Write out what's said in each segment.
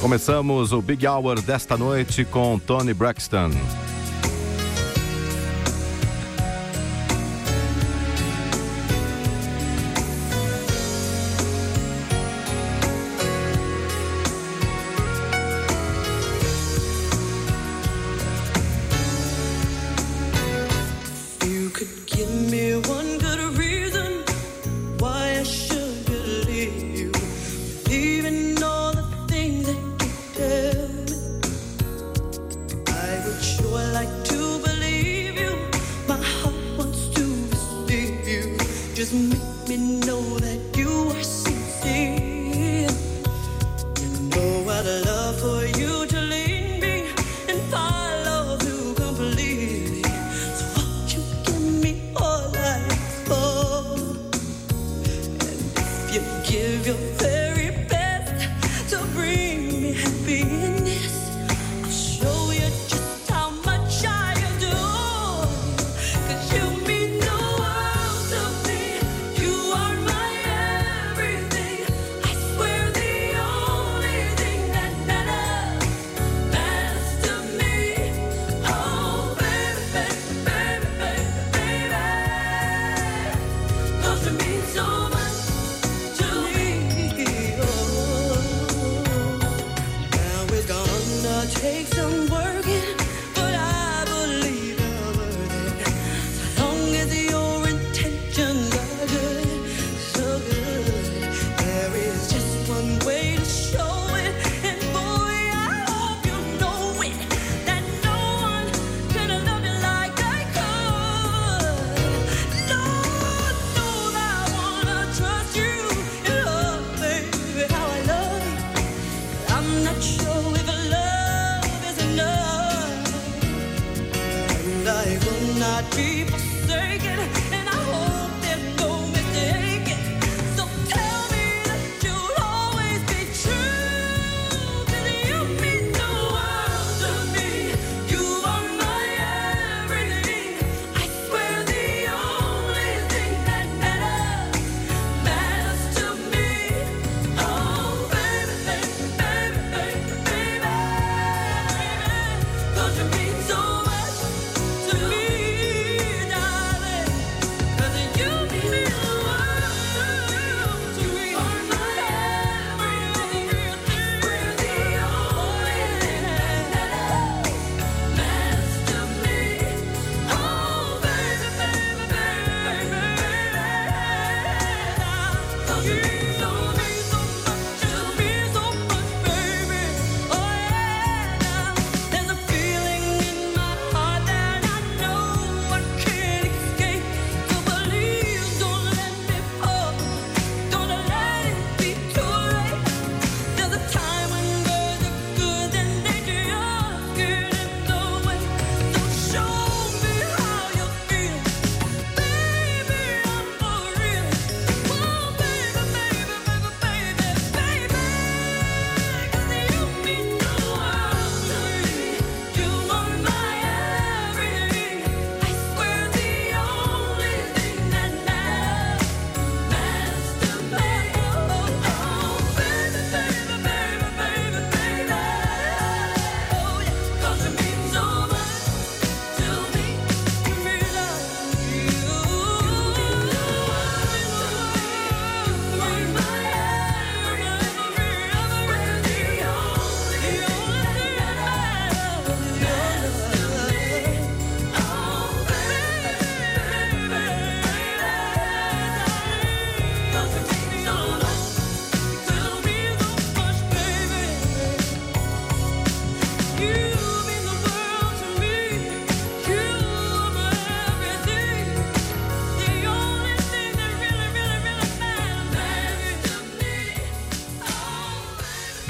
Começamos o Big Hour desta noite com Tony Braxton.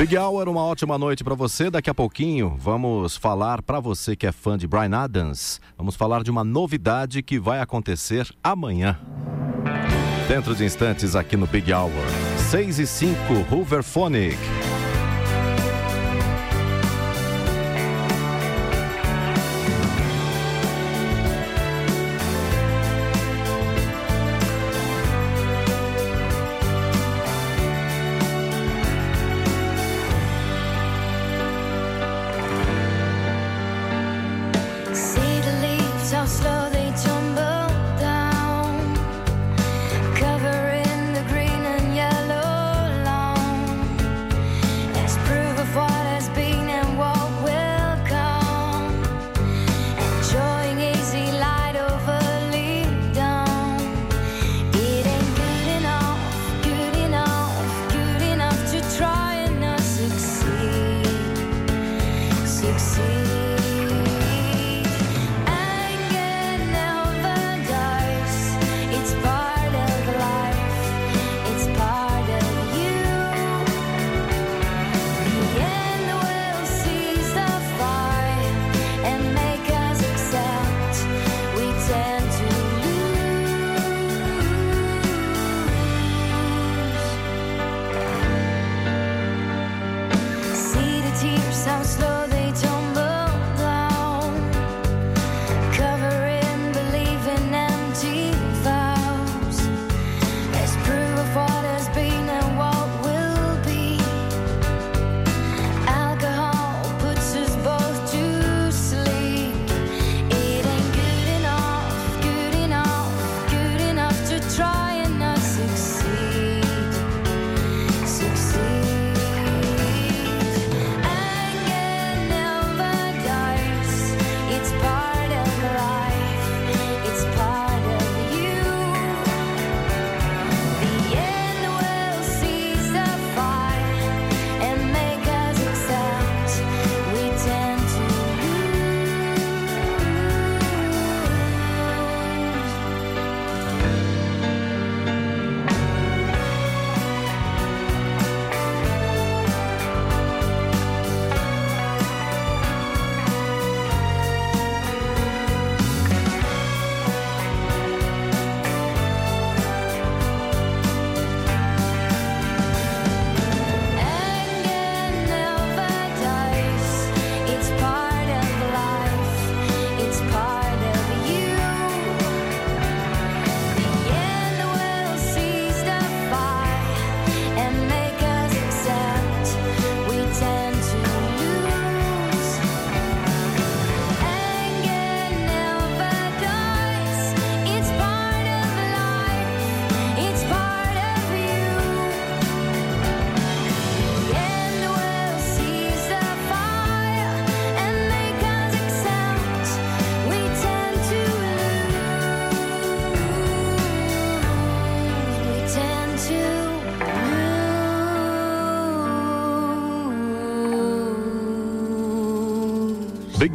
Big Hour, uma ótima noite para você. Daqui a pouquinho vamos falar para você que é fã de Brian Adams. Vamos falar de uma novidade que vai acontecer amanhã. Dentro de instantes aqui no Big Hour. 6 e 5, Hooverphonic.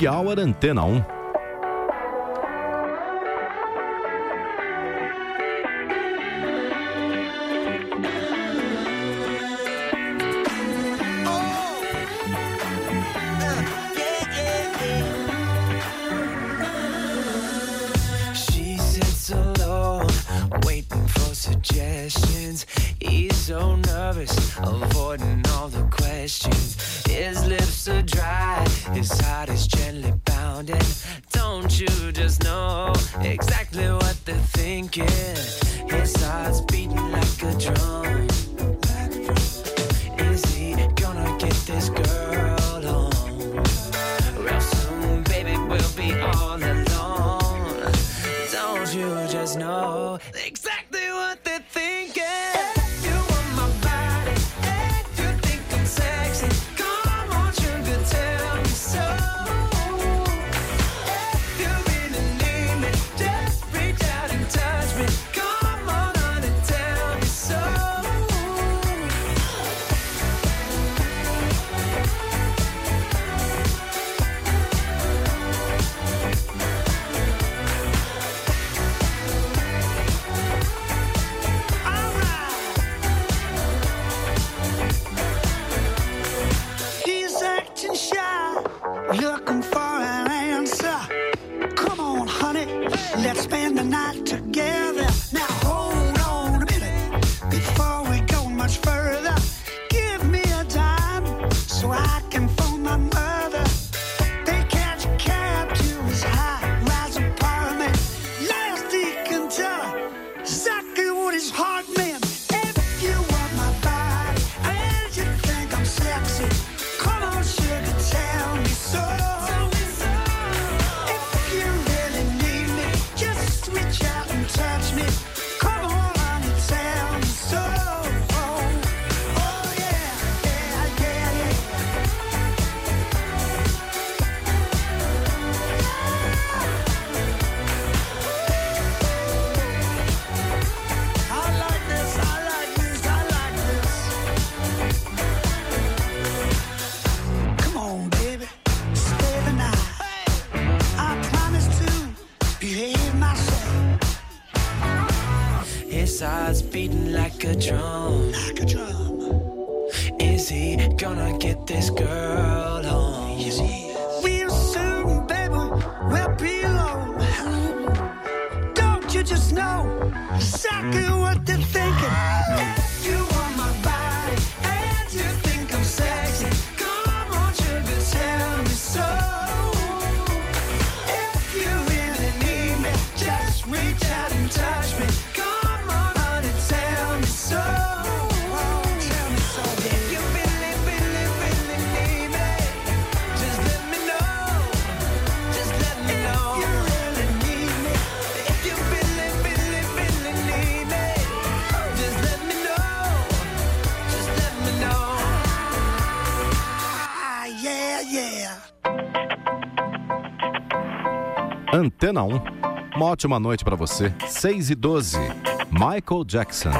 Big Hour Antena 1. Antena 1. Uma ótima noite para você. 6 e 12. Michael Jackson.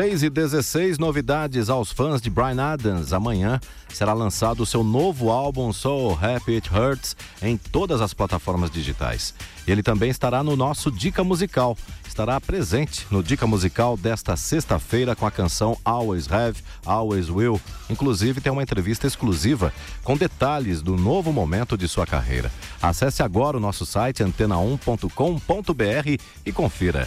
6 e 16 novidades aos fãs de Brian Adams. Amanhã será lançado o seu novo álbum Soul Happy It Hurts em todas as plataformas digitais. Ele também estará no nosso Dica Musical. Estará presente no Dica Musical desta sexta-feira com a canção Always Have, Always Will. Inclusive tem uma entrevista exclusiva com detalhes do novo momento de sua carreira. Acesse agora o nosso site antena1.com.br e confira.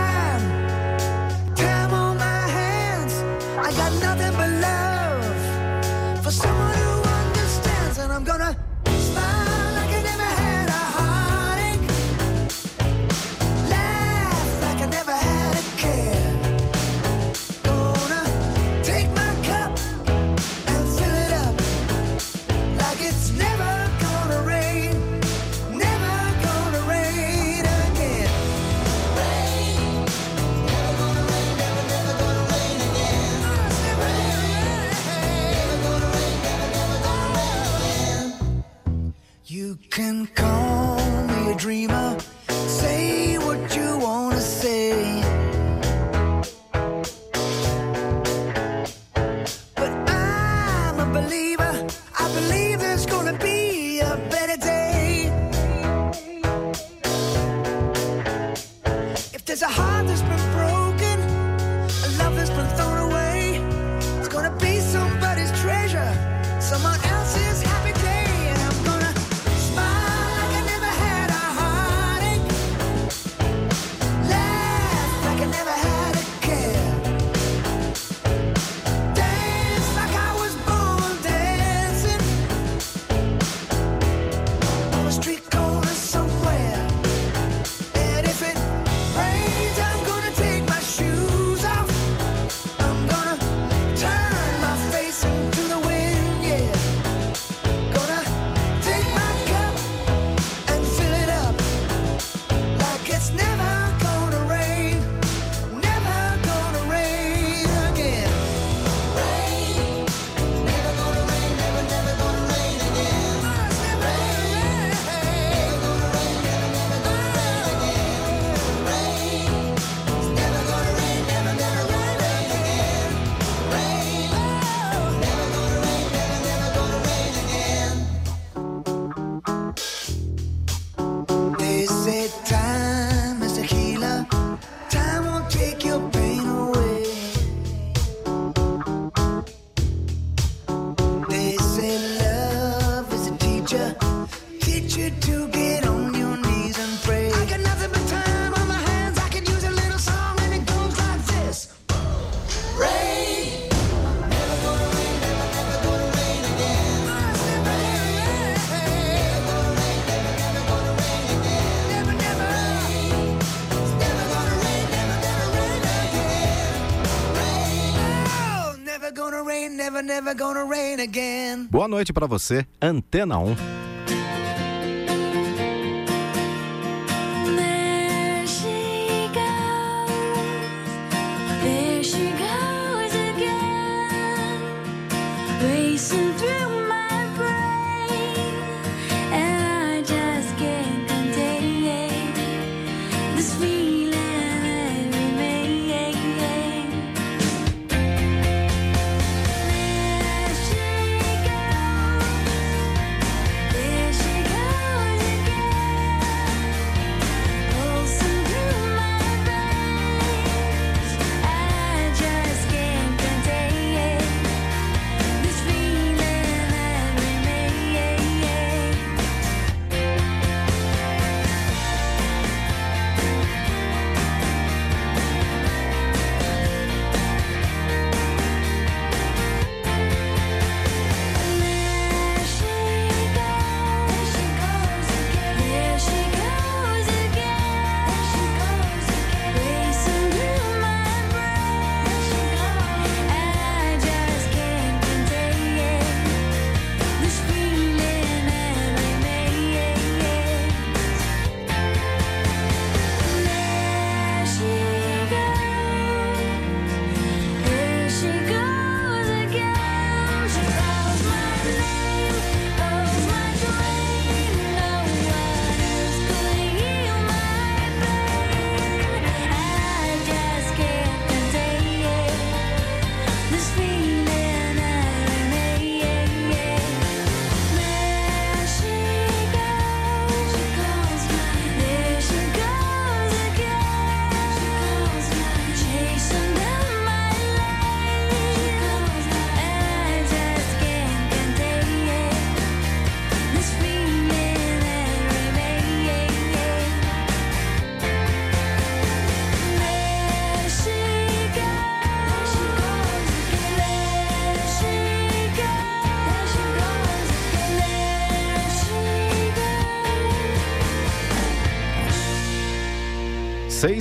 Boa noite para você, Antena 1.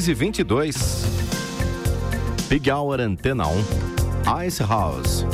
6 e 22 Big Hour Antena 1 Ice House.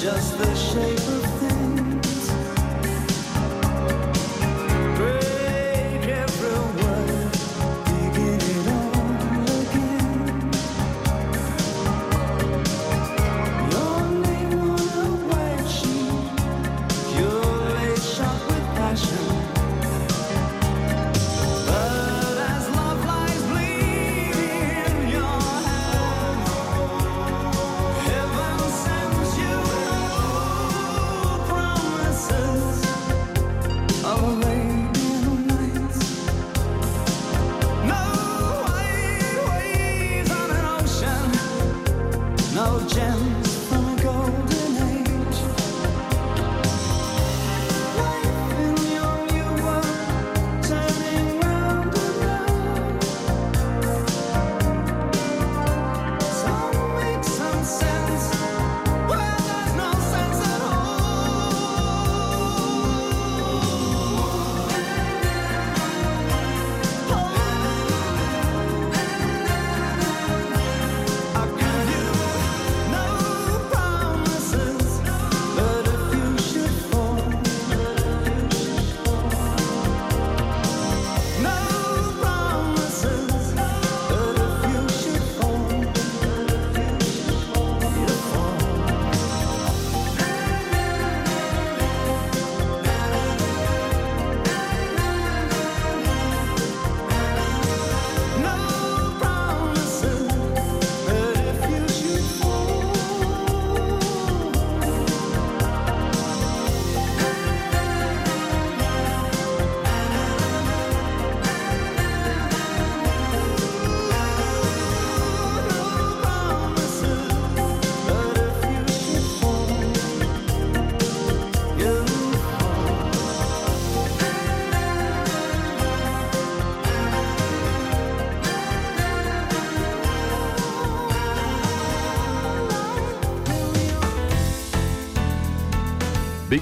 just the shape of things.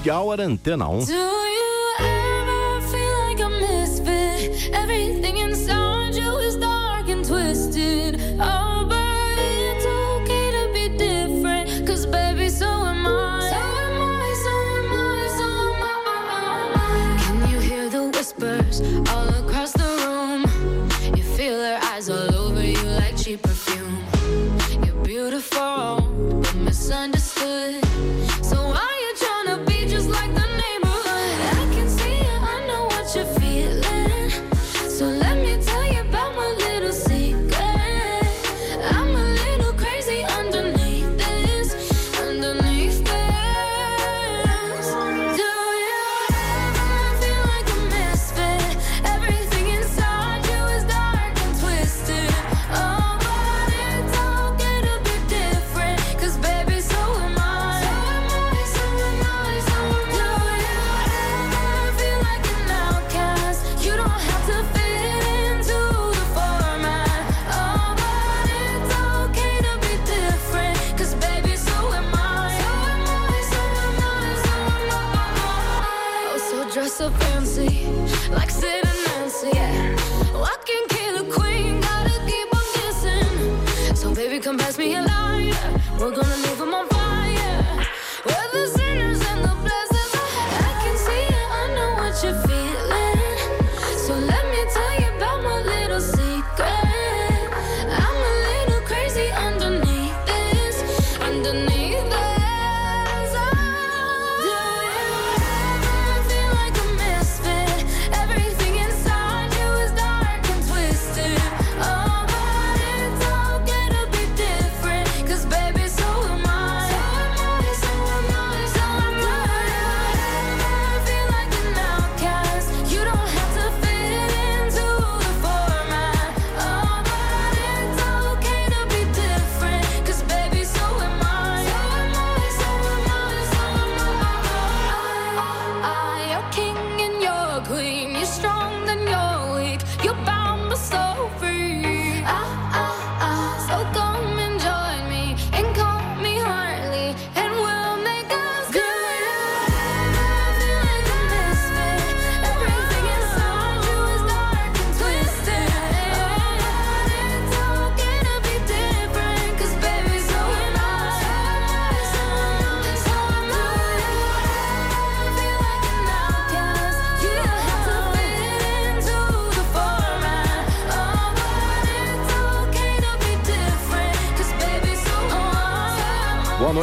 Happy Hour Antena 1. fancy, like Sid and Nancy. Yeah. Walking queen, gotta keep on. So baby, come pass me a lighter. We're gonna leave them on.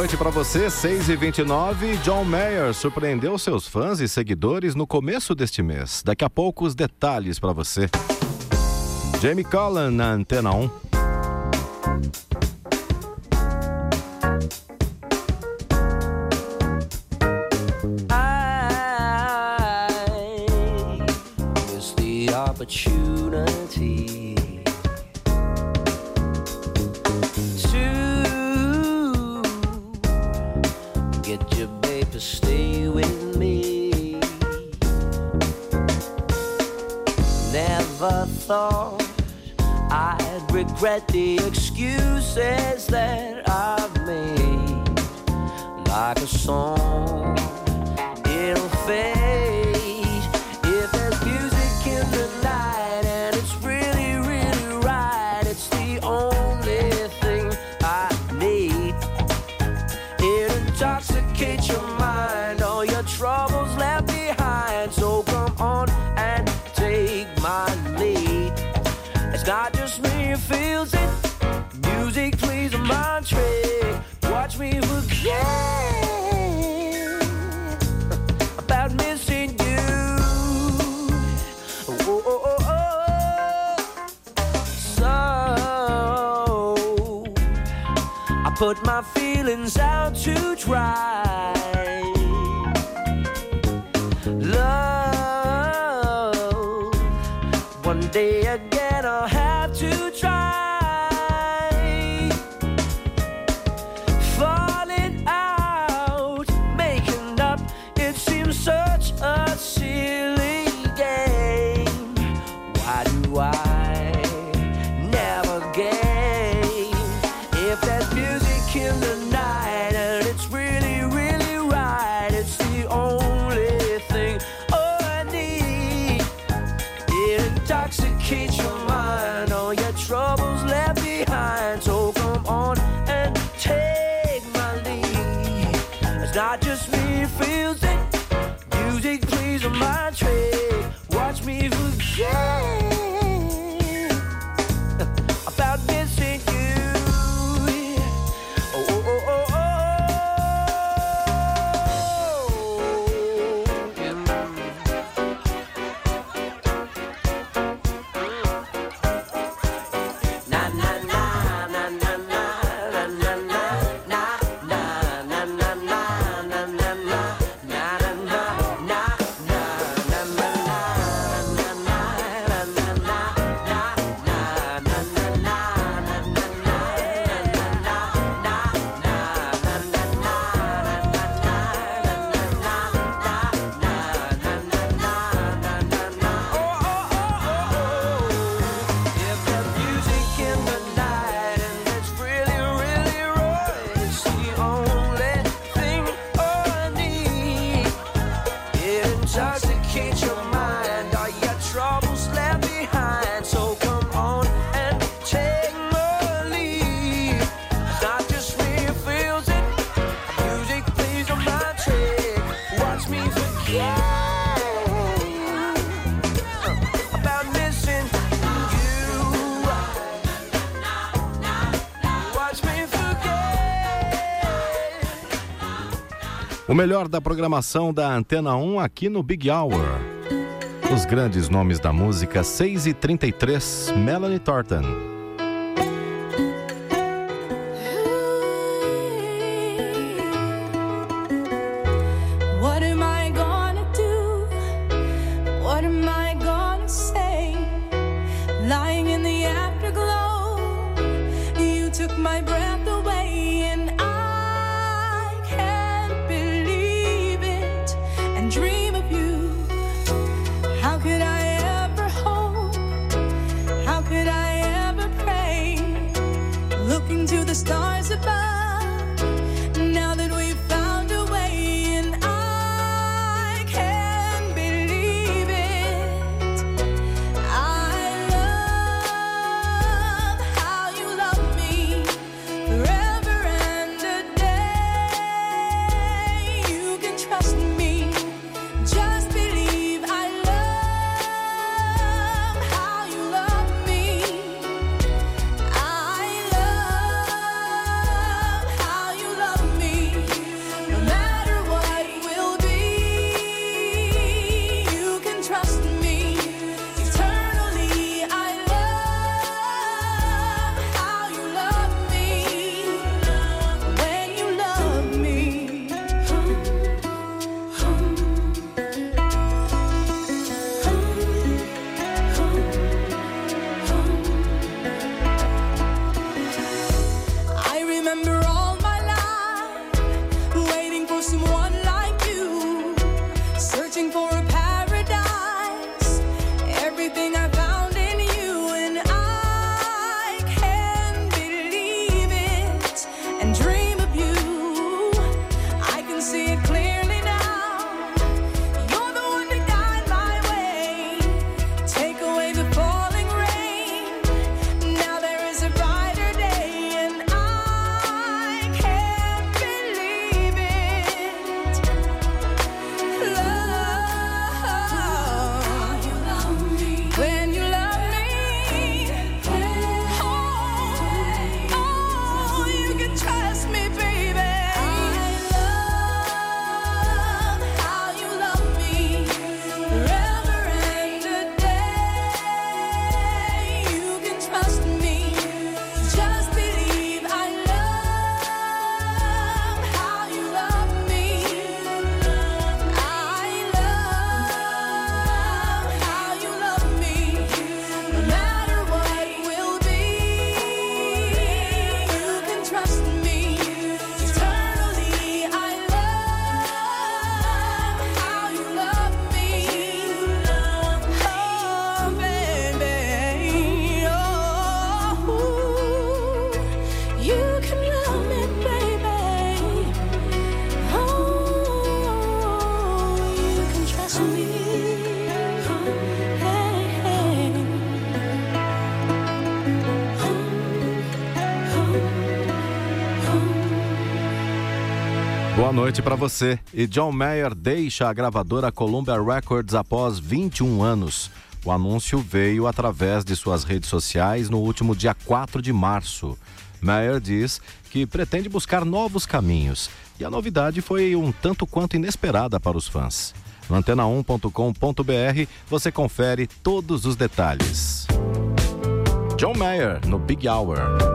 noite para você, 6h29. John Mayer surpreendeu seus fãs e seguidores no começo deste mês. Daqui a pouco os detalhes para você. Jamie Cullen na Antena 1. I, thought I'd regret the excuses that I've made. Like a song, it'll fade. put my feelings out to dry. Love, one day again. O melhor da programação da Antena 1 aqui no Big Hour. Os grandes nomes da música 6 e 33, Melanie Thornton. noite para você. E John Mayer deixa a gravadora Columbia Records após 21 anos. O anúncio veio através de suas redes sociais no último dia 4 de março. Mayer diz que pretende buscar novos caminhos e a novidade foi um tanto quanto inesperada para os fãs. No antena1.com.br você confere todos os detalhes. John Mayer no Big Hour.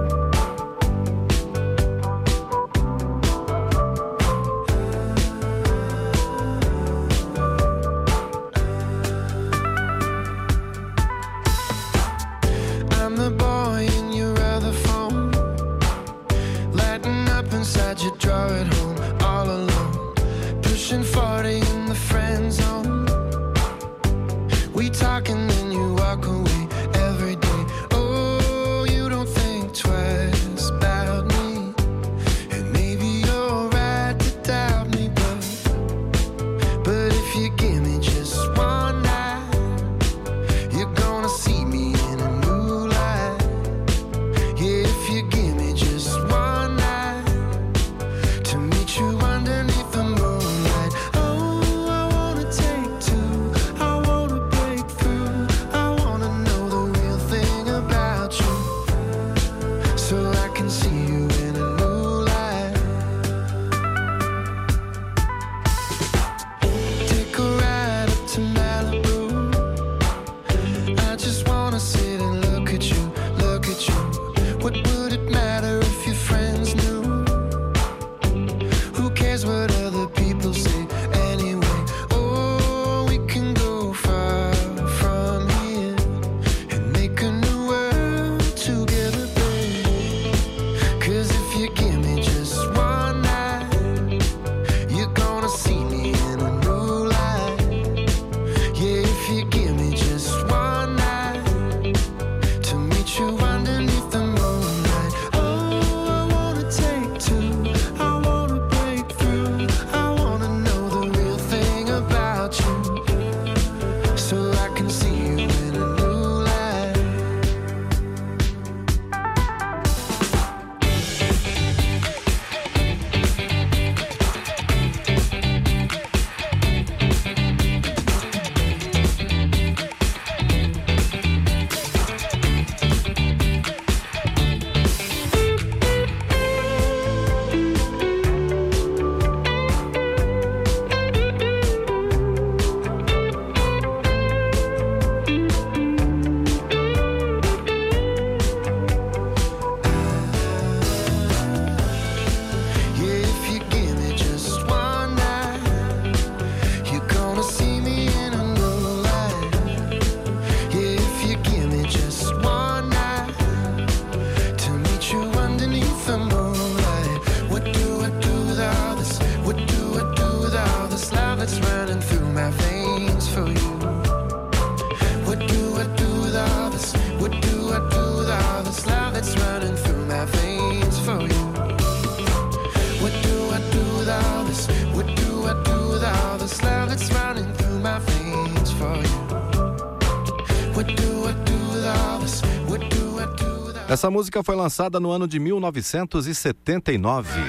A música foi lançada no ano de 1979.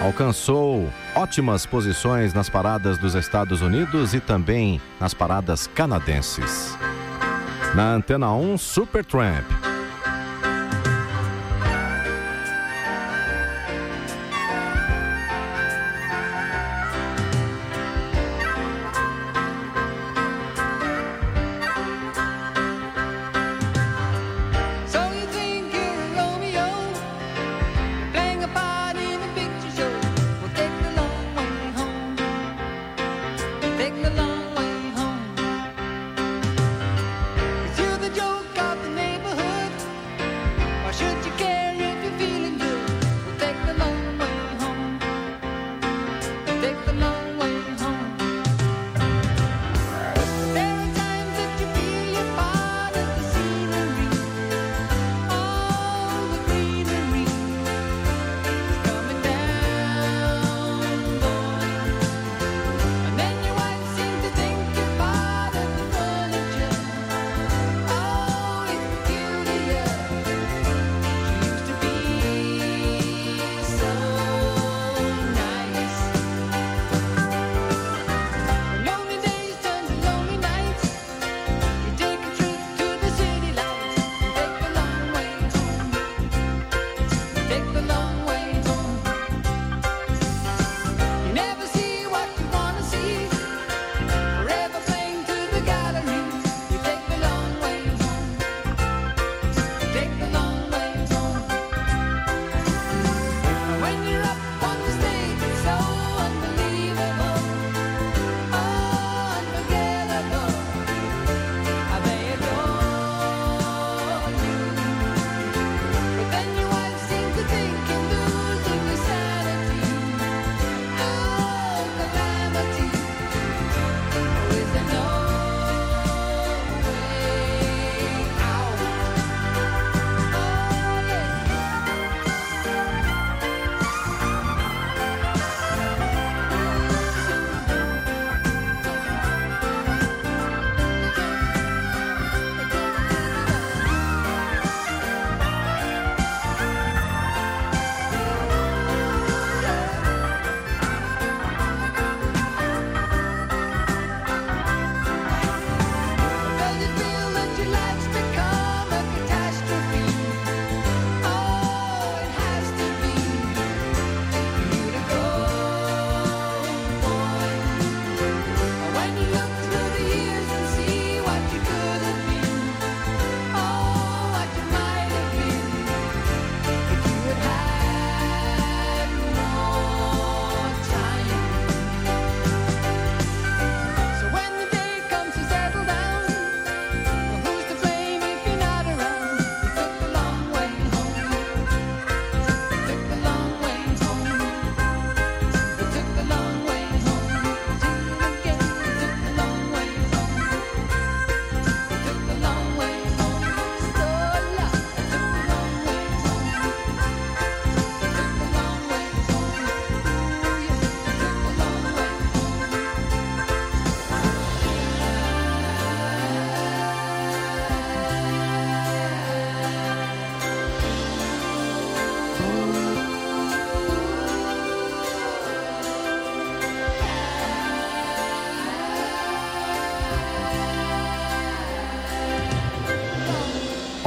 Alcançou ótimas posições nas paradas dos Estados Unidos e também nas paradas canadenses. Na Antena 1, Supertramp.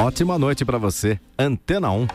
Ótima noite para você, Antena 1.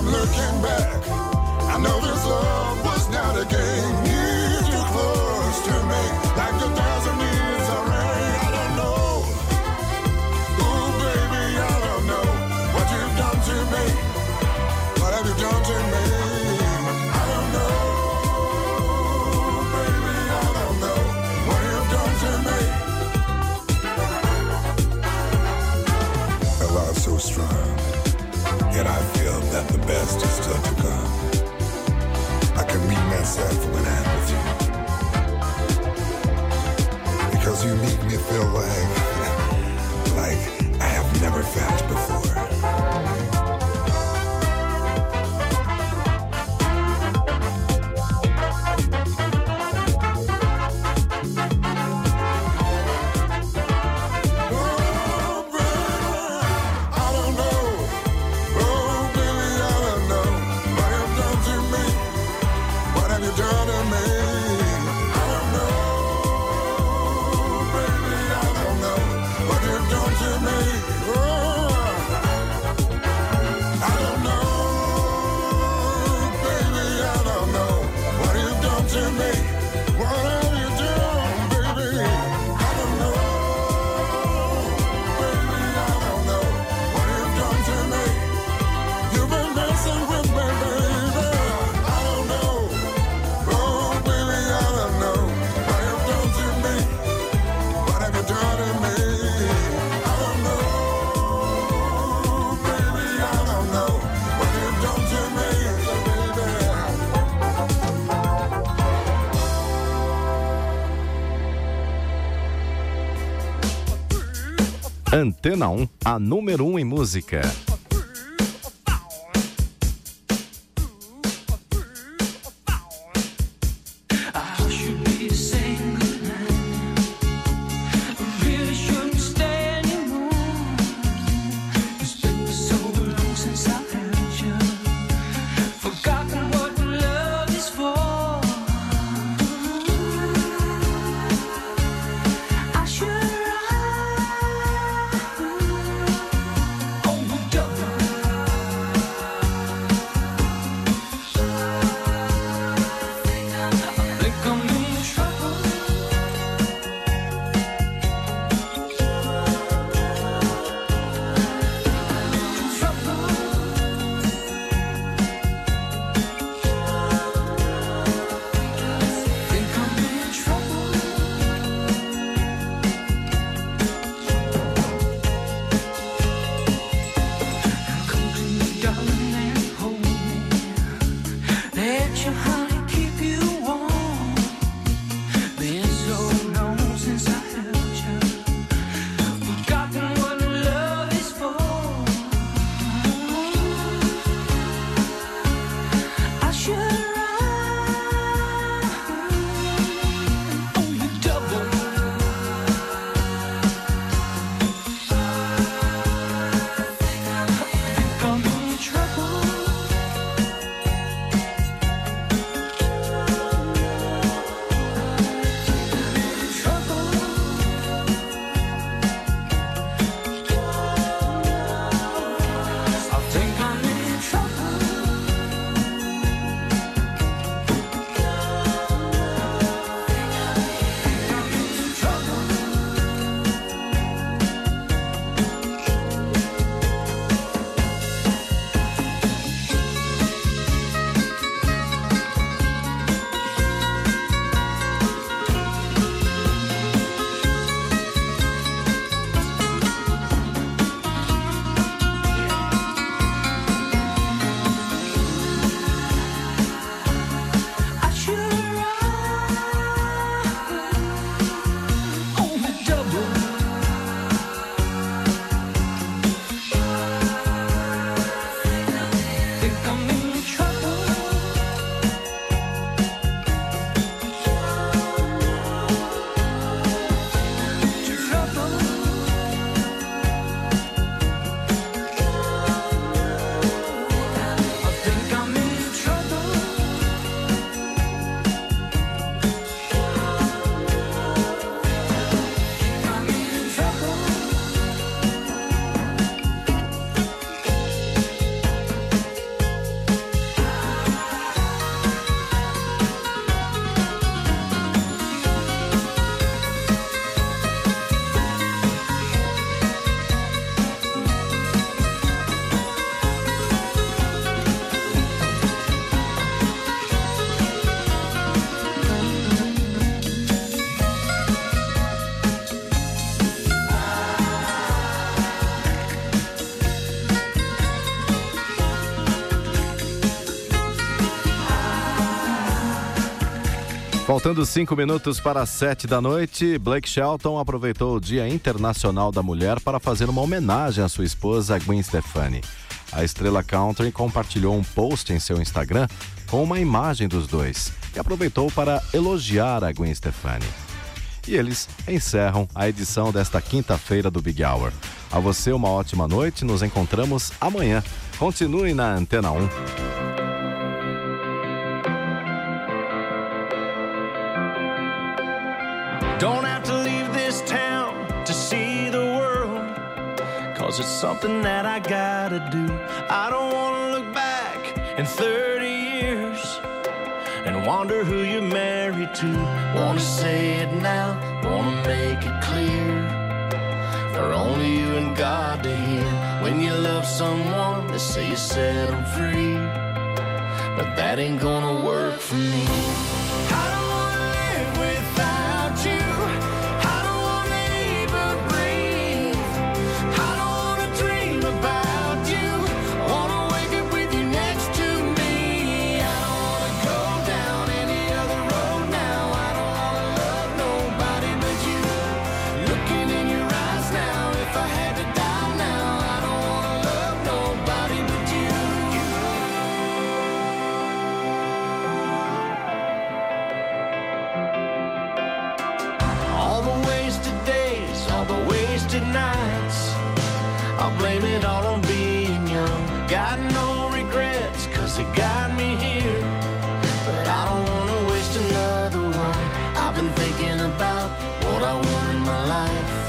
I'm looking back. I know this love was not a game. Need you close to me. when I'm with you. Because you make me feel like Antena 1, a número 1 em música. Faltando cinco minutos para as sete da noite, Blake Shelton aproveitou o Dia Internacional da Mulher para fazer uma homenagem à sua esposa Gwen Stefani. A estrela country compartilhou um post em seu Instagram com uma imagem dos dois e aproveitou para elogiar a Gwen Stefani. E eles encerram a edição desta quinta-feira do Big Hour. A você uma ótima noite, nos encontramos amanhã. Continue na Antena 1. Don't have to leave this town to see the world. Cause it's something that I gotta do. I don't wanna look back in 30 years and wonder who you're married to. Wanna say it now, wanna make it clear. For only you and God to hear. When you love someone, they say you set them free. But that ain't gonna work for me. Been thinking about what I want in my life.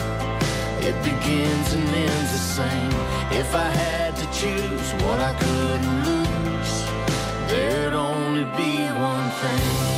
It begins and ends the same. If I had to choose what I couldn't lose, there'd only be one thing.